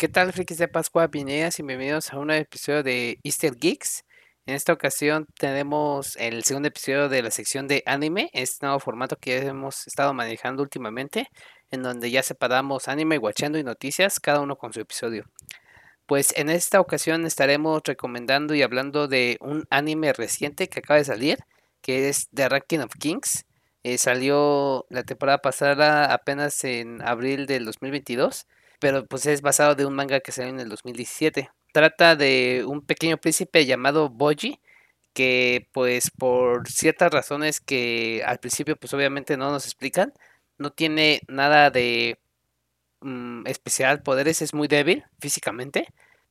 ¿Qué tal, frikis de Pascua? Bienvenidos a un episodio de Easter Geeks. En esta ocasión tenemos el segundo episodio de la sección de anime, este nuevo formato que hemos estado manejando últimamente, en donde ya separamos anime, guachando y noticias, cada uno con su episodio. Pues en esta ocasión estaremos recomendando y hablando de un anime reciente que acaba de salir, que es The Ranking of Kings. Eh, salió la temporada pasada apenas en abril del 2022 pero pues es basado de un manga que salió en el 2017. Trata de un pequeño príncipe llamado Boji, que pues por ciertas razones que al principio pues obviamente no nos explican, no tiene nada de mm, especial poderes, es muy débil físicamente,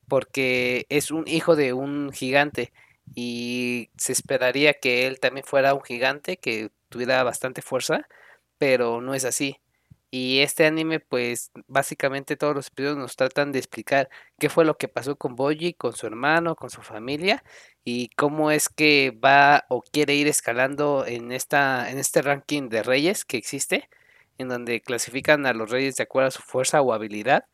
porque es un hijo de un gigante y se esperaría que él también fuera un gigante que tuviera bastante fuerza, pero no es así. Y este anime, pues básicamente todos los episodios nos tratan de explicar qué fue lo que pasó con Boji, con su hermano, con su familia y cómo es que va o quiere ir escalando en, esta, en este ranking de reyes que existe, en donde clasifican a los reyes de acuerdo a su fuerza o habilidad.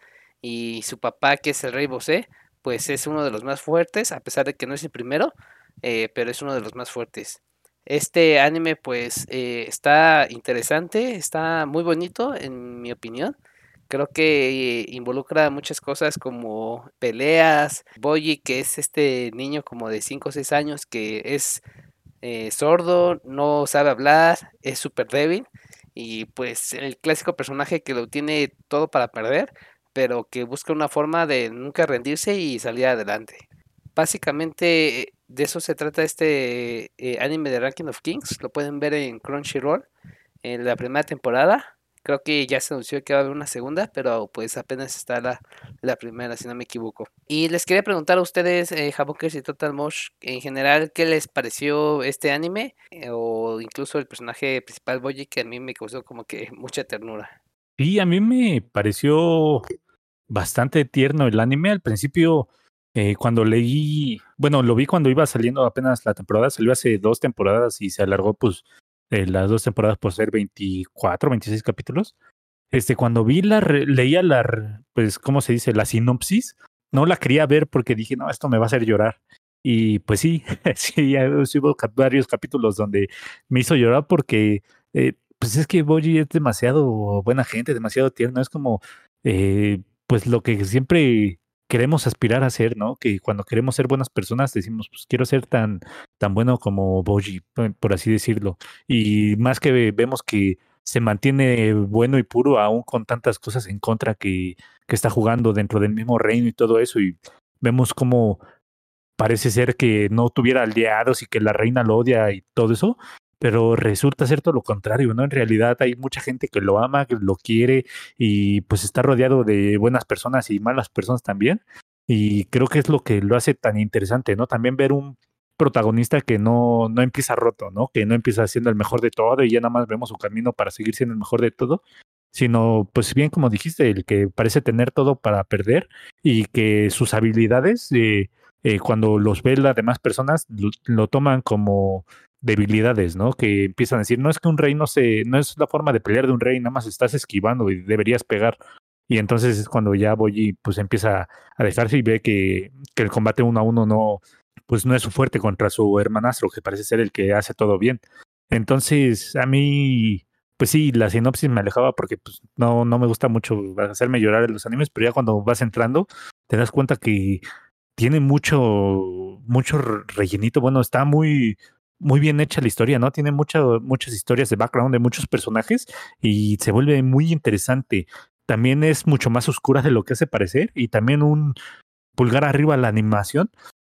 Y su papá, que es el rey Bosé, pues es uno de los más fuertes, a pesar de que no es el primero, eh, pero es uno de los más fuertes. Este anime pues eh, está interesante, está muy bonito en mi opinión. Creo que involucra muchas cosas como peleas. Boyi, que es este niño como de 5 o 6 años que es eh, sordo, no sabe hablar, es súper débil. Y pues el clásico personaje que lo tiene todo para perder, pero que busca una forma de nunca rendirse y salir adelante. Básicamente de eso se trata este eh, anime de Ranking of Kings. Lo pueden ver en Crunchyroll en la primera temporada. Creo que ya se anunció que va a haber una segunda, pero pues apenas está la, la primera, si no me equivoco. Y les quería preguntar a ustedes, eh, y Total Mosh, en general, ¿qué les pareció este anime? Eh, o incluso el personaje principal, Boji, que a mí me causó como que mucha ternura. Sí, a mí me pareció bastante tierno el anime. Al principio eh, cuando leí, bueno, lo vi cuando iba saliendo apenas la temporada, salió hace dos temporadas y se alargó pues eh, las dos temporadas por ser 24, 26 capítulos. Este, cuando vi la, leía la, pues, ¿cómo se dice? La sinopsis, no la quería ver porque dije, no, esto me va a hacer llorar. Y pues sí, sí, hubo varios capítulos donde me hizo llorar porque, eh, pues es que Boji es demasiado buena gente, demasiado tierno, es como, pues lo que siempre queremos aspirar a ser, ¿no? Que cuando queremos ser buenas personas decimos, pues quiero ser tan, tan bueno como Boji, por así decirlo. Y más que vemos que se mantiene bueno y puro aún con tantas cosas en contra que, que está jugando dentro del mismo reino y todo eso. Y vemos como parece ser que no tuviera aliados y que la reina lo odia y todo eso, pero resulta todo lo contrario, ¿no? En realidad hay mucha gente que lo ama, que lo quiere y pues está rodeado de buenas personas y malas personas también. Y creo que es lo que lo hace tan interesante, ¿no? También ver un protagonista que no, no empieza roto, ¿no? Que no empieza siendo el mejor de todo y ya nada más vemos su camino para seguir siendo el mejor de todo, sino pues bien como dijiste, el que parece tener todo para perder y que sus habilidades, eh, eh, cuando los ve las demás personas, lo toman como debilidades, ¿no? Que empiezan a decir, no es que un rey no se, no es la forma de pelear de un rey, nada más estás esquivando y deberías pegar. Y entonces es cuando ya Boyi pues empieza a dejarse y ve que, que el combate uno a uno no, pues no es fuerte contra su hermanastro, que parece ser el que hace todo bien. Entonces, a mí, pues sí, la sinopsis me alejaba porque pues, no, no me gusta mucho hacerme llorar en los animes, pero ya cuando vas entrando, te das cuenta que tiene mucho, mucho rellenito. Bueno, está muy, muy bien hecha la historia, ¿no? Tiene muchas historias de background de muchos personajes y se vuelve muy interesante. También es mucho más oscura de lo que hace parecer y también un pulgar arriba a la animación,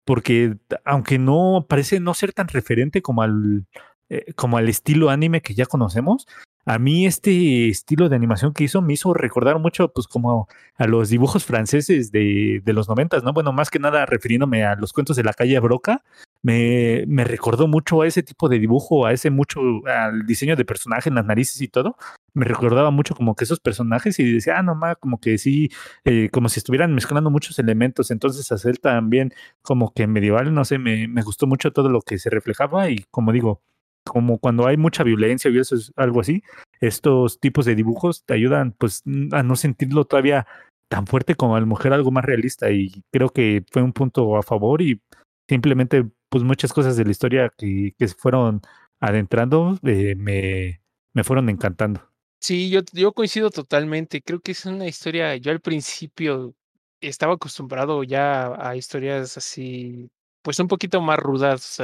porque aunque no parece no ser tan referente como al, eh, como al estilo anime que ya conocemos, a mí este estilo de animación que hizo me hizo recordar mucho, pues, como a los dibujos franceses de, de los noventas, ¿no? Bueno, más que nada refiriéndome a los cuentos de la calle Broca, me, me, recordó mucho a ese tipo de dibujo, a ese mucho, al diseño de personaje en las narices y todo. Me recordaba mucho como que esos personajes y decía, ah, no más, como que sí, eh, como si estuvieran mezclando muchos elementos. Entonces, hacer también como que medieval, no sé, me, me gustó mucho todo lo que se reflejaba y como digo, como cuando hay mucha violencia y eso es algo así, estos tipos de dibujos te ayudan pues a no sentirlo todavía tan fuerte como a la mujer algo más realista y creo que fue un punto a favor y simplemente pues muchas cosas de la historia que, que se fueron adentrando eh, me, me fueron encantando. Sí, yo, yo coincido totalmente. Creo que es una historia, yo al principio estaba acostumbrado ya a historias así, pues un poquito más rudas.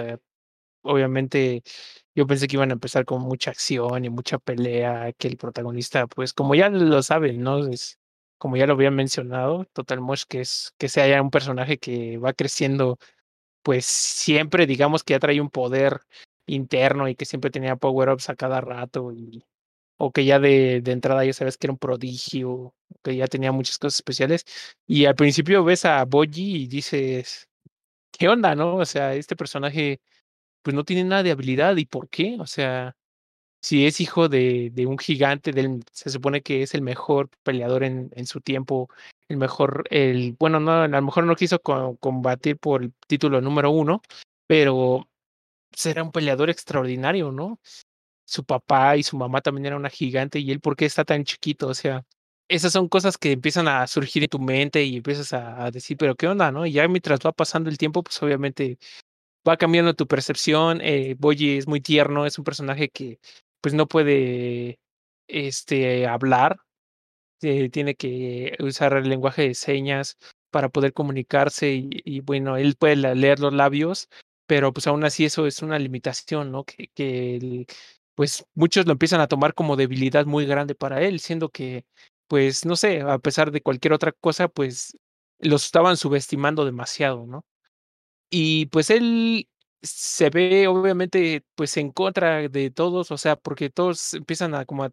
obviamente yo pensé que iban a empezar con mucha acción y mucha pelea, que el protagonista, pues como ya lo saben, ¿no? Es, como ya lo había mencionado, Total Mosh, que es que sea un personaje que va creciendo, pues siempre digamos que ya trae un poder interno y que siempre tenía power-ups a cada rato y o que ya de, de, entrada ya sabes que era un prodigio, que ya tenía muchas cosas especiales. Y al principio ves a Boji y dices, ¿qué onda, no? O sea, este personaje pues no tiene nada de habilidad y ¿por qué? O sea, si es hijo de, de un gigante, del, se supone que es el mejor peleador en, en su tiempo, el mejor, el, bueno, no, a lo mejor no quiso combatir por el título número uno, pero será un peleador extraordinario, ¿no? su papá y su mamá también era una gigante y él por qué está tan chiquito, o sea, esas son cosas que empiezan a surgir en tu mente y empiezas a, decir, pero qué onda, ¿no? Y ya mientras va pasando el tiempo, pues obviamente va cambiando tu percepción. Eh, es muy tierno, es un personaje que pues no puede este, hablar, eh, tiene que usar el lenguaje de señas para poder comunicarse y, bueno, él puede leer los labios, pero pues aún así eso es una limitación, ¿no? Que, pues muchos lo empiezan a tomar como debilidad muy grande para él, siendo que, pues, no sé, a pesar de cualquier otra cosa, pues los estaban subestimando demasiado, ¿no? Y pues él se ve obviamente pues en contra de todos, o sea, porque todos empiezan a como a,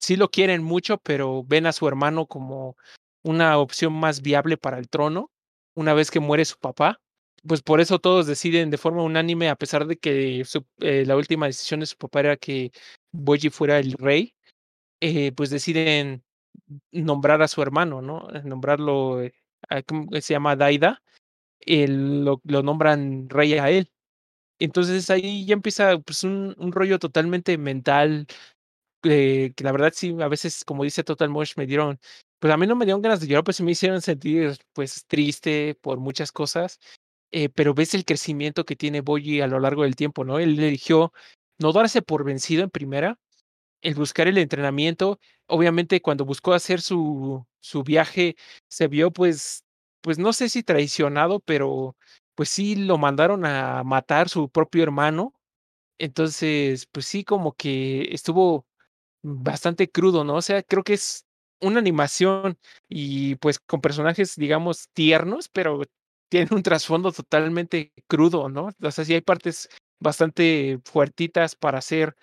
sí lo quieren mucho, pero ven a su hermano como una opción más viable para el trono una vez que muere su papá pues por eso todos deciden de forma unánime, a pesar de que eh, la última decisión de su papá era que Boji fuera el rey, eh, pues deciden nombrar a su hermano, ¿no? Nombrarlo, eh, se llama Daida, lo, lo, nombran rey a él. Entonces ahí ya empieza pues, un, rollo totalmente mental, que la verdad sí, a veces, como dice Total Mosh, me dieron, pues a mí no me dieron ganas de llorar, pues me hicieron sentir pues triste por muchas cosas. Eh, pero ves el crecimiento que tiene Boyi a lo largo del tiempo, ¿no? Él eligió no darse por vencido en primera, el buscar el entrenamiento. Obviamente, cuando buscó hacer su, su viaje, se vio, pues, pues no sé si traicionado, pero pues sí lo mandaron a matar su propio hermano. Entonces, pues sí, como que estuvo bastante crudo, ¿no? O sea, creo que es una animación y pues con personajes, digamos, tiernos, pero tiene un trasfondo totalmente crudo, ¿no? O sea, sí hay partes bastante fuertitas para hacer,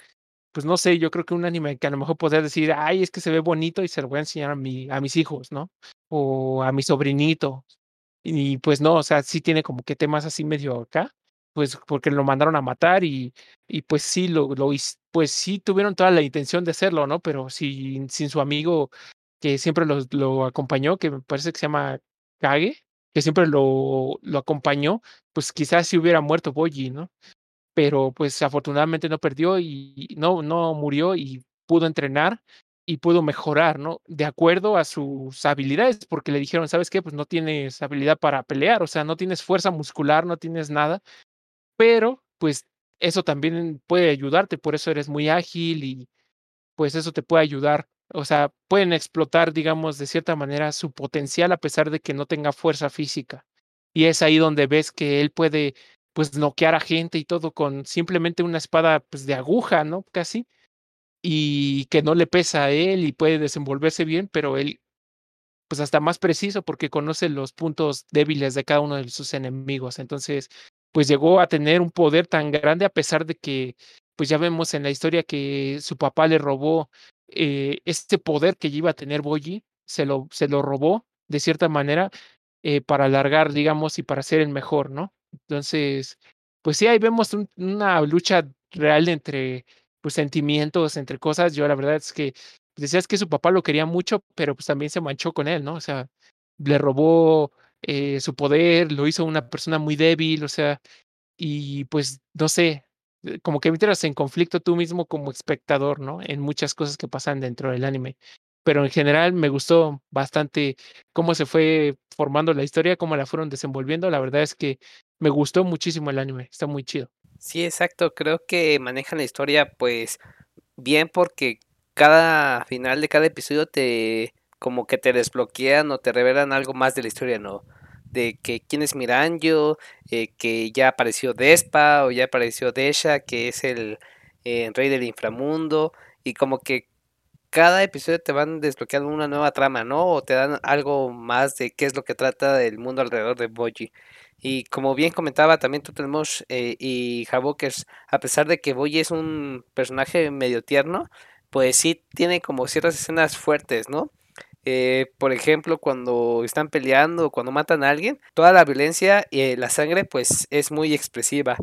pues no sé, yo creo que un anime que a lo mejor podría decir, ay, es que se ve bonito y se lo voy a enseñar a, mi, a mis hijos, ¿no? O a mi sobrinito. Y pues no, o sea, sí tiene como que temas así medio acá, pues porque lo mandaron a matar y, y pues sí, lo, lo, pues sí tuvieron toda la intención de hacerlo, ¿no? Pero sin, sin su amigo que siempre lo, lo acompañó, que me parece que se llama Kage, que siempre lo, lo acompañó, pues quizás si hubiera muerto Boyi, ¿no? Pero pues afortunadamente no perdió y no, no murió y pudo entrenar y pudo mejorar, ¿no? De acuerdo a sus habilidades, porque le dijeron, ¿sabes qué? Pues no tienes habilidad para pelear, o sea, no tienes fuerza muscular, no tienes nada, pero pues eso también puede ayudarte, por eso eres muy ágil y pues eso te puede ayudar o sea, pueden explotar, digamos, de cierta manera su potencial a pesar de que no tenga fuerza física. Y es ahí donde ves que él puede, pues, noquear a gente y todo con simplemente una espada, pues, de aguja, ¿no? Casi. Y que no le pesa a él y puede desenvolverse bien, pero él, pues, hasta más preciso porque conoce los puntos débiles de cada uno de sus enemigos. Entonces, pues, llegó a tener un poder tan grande a pesar de que, pues, ya vemos en la historia que su papá le robó eh, este poder que iba a tener Boyi, se lo, se lo robó de cierta manera eh, para alargar, digamos, y para ser el mejor, ¿no? Entonces, pues sí, ahí vemos una lucha real entre pues sentimientos, entre cosas. Yo la verdad es que decías que su papá lo quería mucho, pero pues también se manchó con él, ¿no? O sea, le robó eh, su poder, lo hizo una persona muy débil, o sea, y pues no sé, eh, como que entras en conflicto tú mismo como espectador, ¿no? En muchas cosas que pasan dentro del anime. pero en general me gustó bastante cómo se fue formando la historia, cómo la fueron desenvolviendo. La verdad es que me gustó muchísimo el anime, está muy chido. Sí, exacto. Creo que manejan la historia pues bien porque cada final de cada episodio te como que te desbloquean o te revelan algo más de la historia, ¿no? De que quién es Miranjo, eh, que ya apareció Despa o ya apareció Desha, que es el eh, rey del inframundo, y como que cada episodio te van desbloqueando una nueva trama, ¿no? O te dan algo más de qué es lo que trata el mundo alrededor de Boji. Y como bien comentaba también tú tenemos eh, y Havokers, a pesar de que Boji es un personaje medio tierno, pues sí tiene como ciertas escenas fuertes, ¿no? Eh, por ejemplo, cuando están peleando, cuando matan a alguien, toda la violencia y la sangre pues es muy expresiva.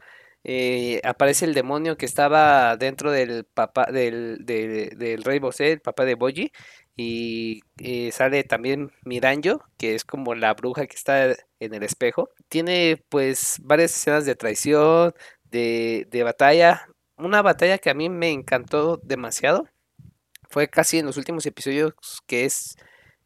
Eh, aparece el demonio que estaba dentro del papá del, del rey Bosé, el papá de Boji, y eh, sale también Miranjo, que es como la bruja que está en el espejo. Tiene pues varias escenas de traición, de, de batalla, una batalla que a mí me encantó demasiado. Fue casi en los últimos episodios que es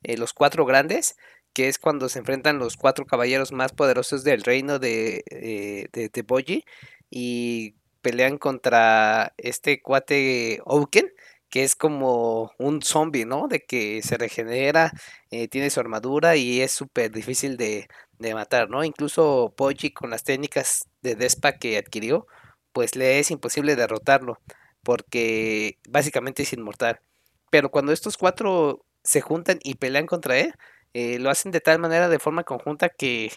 eh, los cuatro grandes, que es cuando se enfrentan los cuatro caballeros más poderosos del reino de, eh, de, de Boji y pelean contra este cuate Ouken, que es como un zombie, ¿no? De que se regenera, eh, tiene su armadura y es súper difícil de, de, matar, ¿no? Incluso Boji con las técnicas de Despa que adquirió, pues le es imposible derrotarlo, porque básicamente es inmortal. Pero cuando estos cuatro se juntan y pelean contra él, eh, lo hacen de tal manera, de forma conjunta, que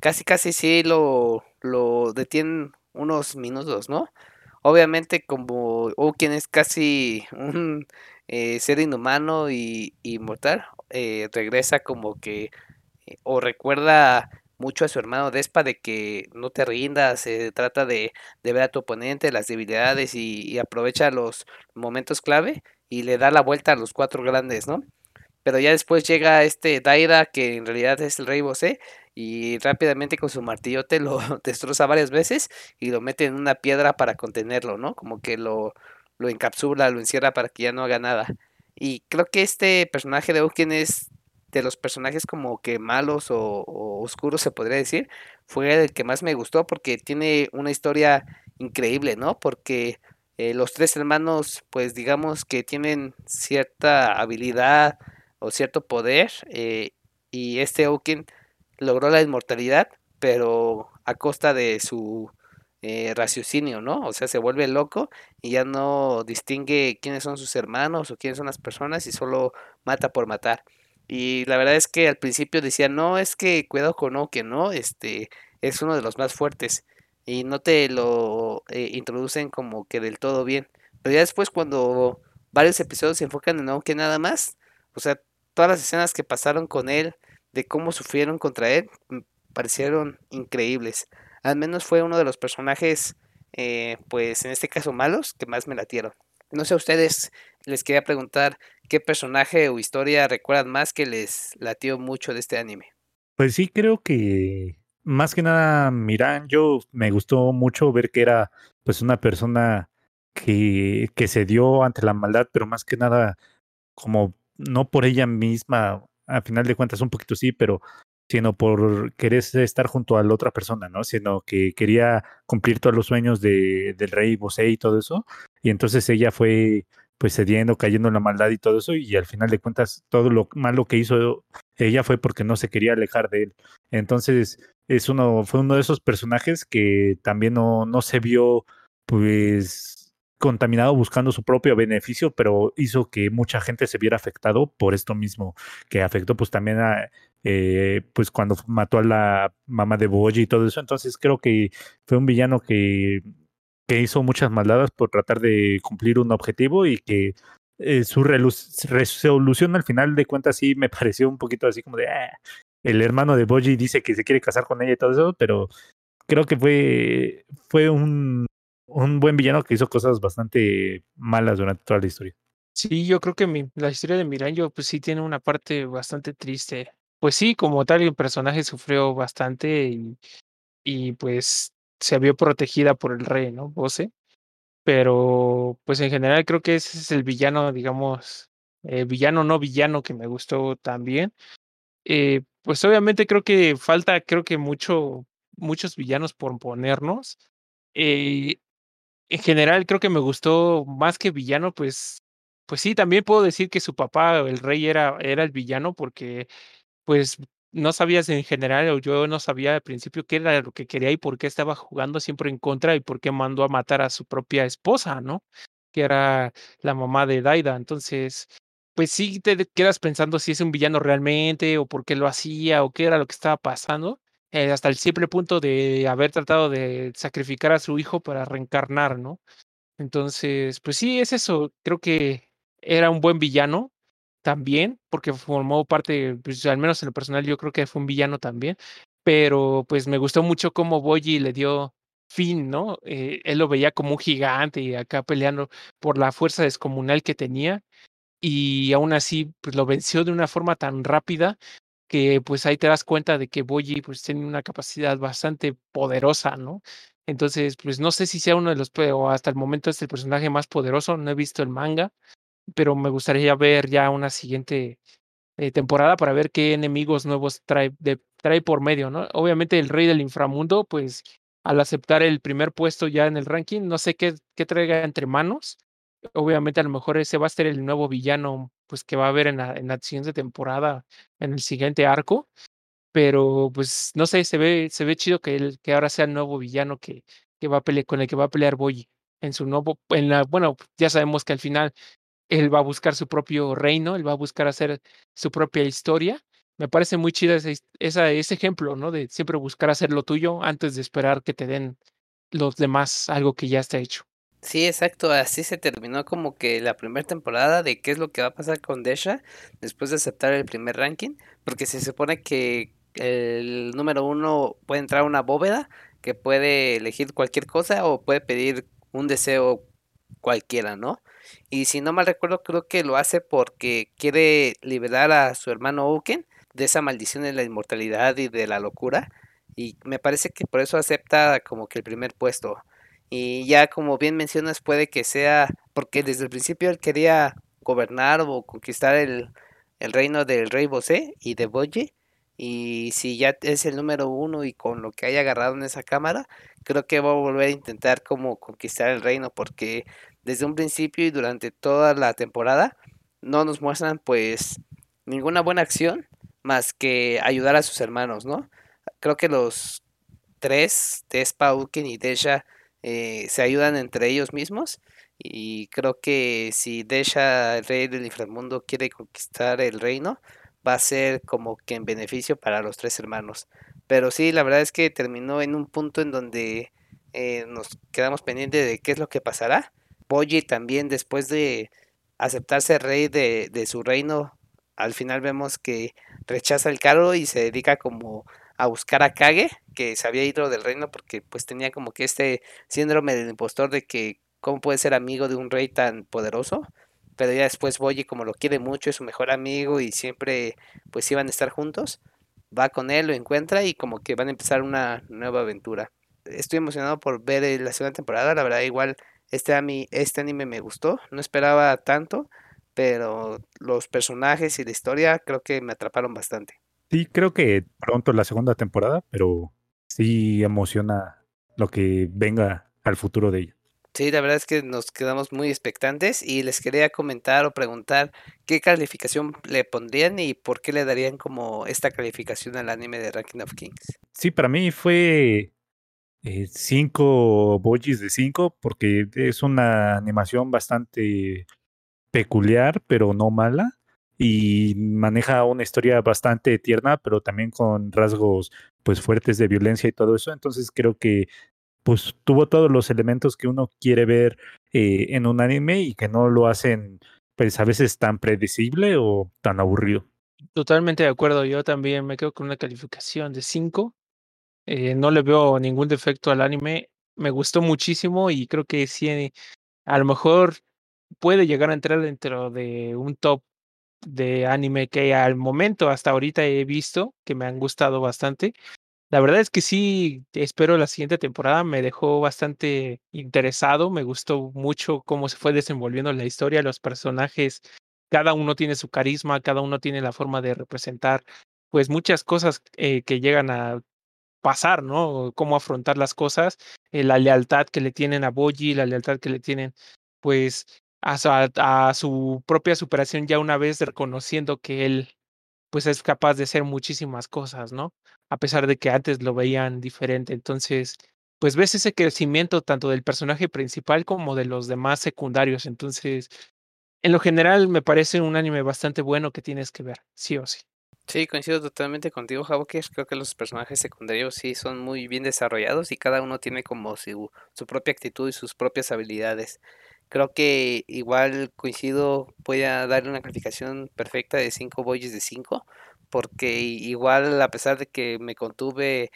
casi casi sí lo, lo detienen unos minutos, ¿no? Obviamente como quien es casi un eh, ser inhumano y inmortal, eh, regresa como que eh, o recuerda mucho a su hermano Despa de que no te rindas, se trata de, de, ver a tu oponente, las debilidades y, y, aprovecha los momentos clave y le da la vuelta a los cuatro grandes, ¿no? Pero ya después llega este Daira, que en realidad es el rey Bosé, y rápidamente con su martillote lo destroza varias veces y lo mete en una piedra para contenerlo, ¿no? Como que lo, lo encapsula, lo encierra para que ya no haga nada. Y creo que este personaje de Uken es de los personajes como que malos o, oscuros se podría decir, fue el que más me gustó porque tiene una historia increíble, ¿no? Porque eh, los tres hermanos, pues digamos que tienen cierta habilidad, o cierto poder eh, y este Oaken logró la inmortalidad, pero a costa de su eh, raciocinio, ¿no? O sea, se vuelve loco y ya no distingue quiénes son sus hermanos o quiénes son las personas y solo mata por matar. Y la verdad es que al principio decía, no, es que cuidado con Oaken, ¿no? Este es uno de los más fuertes y no te lo eh, introducen como que del todo bien. Pero ya después cuando varios episodios se enfocan en Oaken nada más, o sea, todas las escenas que pasaron con él, de cómo sufrieron contra él, parecieron increíbles. Al menos fue uno de los personajes, eh, pues en este caso malos, que más me latieron. No sé a ustedes, les quería preguntar qué personaje o historia recuerdan más que les latió mucho de este anime. Pues sí, creo que más que nada, Miran, yo me gustó mucho ver que era pues una persona que, que se dio ante la maldad, pero más que nada como no por ella misma, a final de cuentas un poquito sí, pero sino por querer estar junto a la otra persona, ¿no? Sino que quería cumplir todos los sueños de, del rey Bosé y todo eso. Y entonces ella fue pues cediendo, cayendo en la maldad y todo eso, y al final de cuentas todo lo malo que hizo ella fue porque no se quería alejar de él. Entonces es uno, fue uno de esos personajes que también no, no se vio pues contaminado buscando su propio beneficio, pero hizo que mucha gente se viera afectado por esto mismo, que afectó pues también a, eh, pues cuando mató a la mamá de Boji y todo eso. Entonces creo que fue un villano que, que hizo muchas maldades por tratar de cumplir un objetivo y que eh, su resolución al final de cuentas sí me pareció un poquito así como de, ah, el hermano de Boji dice que se quiere casar con ella y todo eso, pero creo que fue, fue un un buen villano que hizo cosas bastante malas durante toda la historia. Sí, yo creo que mi, la historia de Miranjo pues sí tiene una parte bastante triste. Pues sí, como tal, el personaje sufrió bastante y, y pues se vio protegida por el rey, ¿no? Bose. Pero pues en general creo que ese es el villano, digamos, eh, villano no villano que me gustó también. Eh, pues obviamente creo que falta, creo que mucho, muchos villanos por ponernos. Eh, en general creo que me gustó más que villano, pues, pues sí, también puedo decir que su papá, el rey, era, era el villano porque pues no sabías en general, o yo no sabía al principio qué era lo que quería y por qué estaba jugando siempre en contra y por qué mandó a matar a su propia esposa, ¿no? Que era la mamá de Daida. Entonces, pues sí te quedas pensando si es un villano realmente o por qué lo hacía o qué era lo que estaba pasando. Eh, hasta el simple punto de haber tratado de sacrificar a su hijo para reencarnar, ¿no? Entonces, pues sí, es eso. Creo que era un buen villano, también, porque formó parte, pues, al menos en lo personal, yo creo que fue un villano también, pero pues me gustó mucho cómo Boyi le dio fin, ¿no? Eh, él lo veía como un gigante y acá peleando por la fuerza descomunal que tenía y aún así pues lo venció de una forma tan rápida que pues ahí te das cuenta de que Boyi pues tiene una capacidad bastante poderosa, ¿no? Entonces, pues no sé si sea uno de los, o hasta el momento es el personaje más poderoso, no he visto el manga, pero me gustaría ver ya una siguiente eh, temporada para ver qué enemigos nuevos trae, trae por medio, ¿no? Obviamente el rey del inframundo, pues al aceptar el primer puesto ya en el ranking, no sé qué, qué traiga entre manos. Obviamente a lo mejor ese va a ser el nuevo villano pues que va a haber en la, en la siguiente temporada, en el siguiente arco. Pero pues no sé, se ve, se ve chido que, él, que ahora sea el nuevo villano que, que va a pelear, con el que va a pelear Boyi en su nuevo, en la, bueno, ya sabemos que al final él va a buscar su propio reino, él va a buscar hacer su propia historia. Me parece muy chido ese, ese ejemplo, ¿no? De siempre buscar hacer lo tuyo antes de esperar que te den los demás algo que ya está hecho. Sí, exacto, así se terminó como que la primera temporada de qué es lo que va a pasar con Desha después de aceptar el primer ranking, porque se supone que el número uno puede entrar a una bóveda que puede elegir cualquier cosa o puede pedir un deseo cualquiera, ¿no? Y si no mal recuerdo, creo que lo hace porque quiere liberar a su hermano Uken de esa maldición de la inmortalidad y de la locura. Y me parece que por eso acepta como que el primer puesto. Y ya como bien mencionas, puede que sea porque desde el principio él quería gobernar o conquistar el, el reino del rey Bosé y de Boye. Y si ya es el número uno y con lo que haya agarrado en esa cámara, creo que va a volver a intentar como conquistar el reino porque desde un principio y durante toda la temporada no nos muestran pues ninguna buena acción más que ayudar a sus hermanos, ¿no? Creo que los tres, Despa, Uken y Desha, eh, se ayudan entre ellos mismos y creo que si Desha, el rey del inframundo, quiere conquistar el reino, va a ser como que en beneficio para los tres hermanos. Pero sí, la verdad es que terminó en un punto en donde eh, nos quedamos pendientes de qué es lo que pasará Boyi también después de aceptarse rey de, de, su reino, al final vemos que rechaza el cargo y se dedica como a buscar a Kage, que se había ido del reino porque pues tenía como que este síndrome del impostor de que cómo puede ser amigo de un rey tan poderoso. Pero ya después Boyi como lo quiere mucho, es su mejor amigo y siempre pues iban a estar juntos, va con él, lo encuentra y como que van a empezar una nueva aventura. Estoy emocionado por ver eh, la segunda temporada, la verdad igual este, este anime me gustó, no esperaba tanto, pero los personajes y la historia creo que me atraparon bastante. Sí, creo que pronto la segunda temporada, pero sí emociona lo que venga al futuro de ella. Sí, la verdad es que nos quedamos muy expectantes y les quería comentar o preguntar qué calificación le pondrían y por qué le darían como esta calificación al anime de Ranking of Kings. Sí, para mí fue eh, cinco bojis de cinco, porque es una animación bastante peculiar, pero no mala. Y maneja una historia bastante tierna, pero también con rasgos pues fuertes de violencia y todo eso. Entonces creo que pues tuvo todos los elementos que uno quiere ver eh, en un anime y que no lo hacen pues a veces tan predecible o tan aburrido. Totalmente de acuerdo, yo también me quedo con una calificación de 5 eh, no le veo ningún defecto al anime. Me gustó muchísimo y creo que sí, a lo mejor puede llegar a entrar dentro de un top de anime que al momento hasta ahorita he visto, que me han gustado bastante. La verdad es que sí, espero la siguiente temporada, me dejó bastante interesado, me gustó mucho cómo se fue desenvolviendo la historia, los personajes cada uno tiene su carisma, cada uno tiene la forma de representar, pues muchas cosas eh, que llegan a pasar, ¿no? Cómo afrontar las cosas, eh, la lealtad que le tienen a Boji, la lealtad que le tienen, pues, a su, propia superación ya una vez reconociendo que él, pues, es capaz de hacer muchísimas cosas, ¿no? A pesar de que antes lo veían diferente. Entonces, pues ves ese crecimiento tanto del personaje principal como de los demás secundarios. Entonces, en lo general me parece un anime bastante bueno que tienes que ver, sí o sí. Sí, coincido totalmente contigo, Havokers. Creo que los personajes secundarios sí son muy bien desarrollados y cada uno tiene como su, su propia actitud y sus propias habilidades. Creo que igual coincido, voy a darle una calificación perfecta de 5 boyes de 5, porque igual a pesar de que me contuve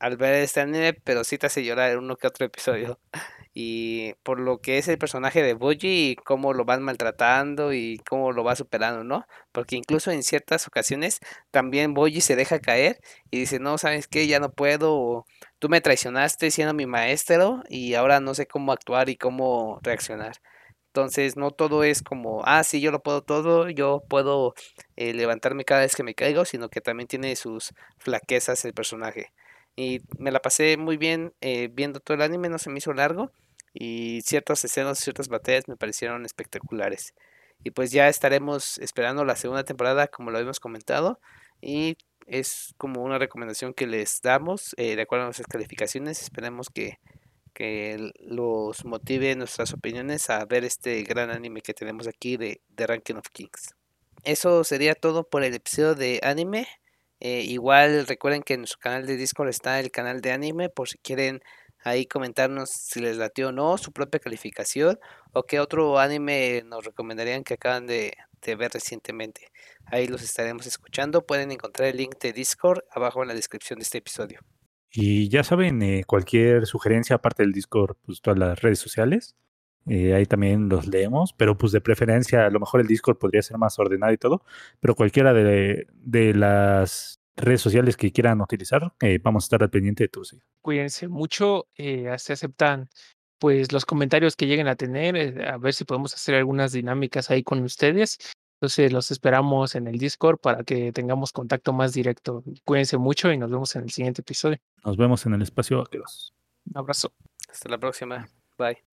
al ver este anime, pero sí te hace llorar uno que otro episodio. Y por lo que es el personaje de Boji y cómo lo van maltratando y cómo lo va superando, ¿no? Porque incluso en ciertas ocasiones también Boji se deja caer y dice, no, ¿sabes qué? Ya no puedo, o, tú me traicionaste siendo mi maestro y ahora no sé cómo actuar y cómo reaccionar. Entonces, no todo es como, ah, sí, yo lo puedo todo, yo puedo eh, levantarme cada vez que me caigo, sino que también tiene sus flaquezas el personaje. Y me la pasé muy bien eh, viendo todo el anime, no se me hizo largo. Y ciertas escenas, ciertas batallas me parecieron espectaculares. Y pues ya estaremos esperando la segunda temporada, como lo hemos comentado. Y es como una recomendación que les damos, eh, de acuerdo a nuestras calificaciones. Esperemos que, que los motive nuestras opiniones a ver este gran anime que tenemos aquí de The Ranking of Kings. Eso sería todo por el episodio de anime. Eh, igual recuerden que en nuestro canal de Discord está el canal de anime por si quieren ahí comentarnos si les latió o no su propia calificación o qué otro anime nos recomendarían que acaban de, ver recientemente. Ahí los estaremos escuchando. Pueden encontrar el link de Discord abajo en la descripción de este episodio. Y ya saben, eh, cualquier sugerencia aparte del Discord, pues todas las redes sociales. Eh, ahí también los leemos, pero pues de preferencia, a lo mejor el Discord podría ser más ordenado y todo, pero cualquiera de, de las redes sociales que quieran utilizar, eh, vamos a estar al pendiente de todos. Cuídense mucho, eh, se aceptan pues los comentarios que lleguen a tener, eh, a ver si podemos hacer algunas dinámicas ahí con ustedes. Entonces los esperamos en el Discord para que tengamos contacto más directo. Cuídense mucho y nos vemos en el siguiente episodio. Nos vemos en el espacio vaqueros. Un abrazo. Hasta la próxima. Bye.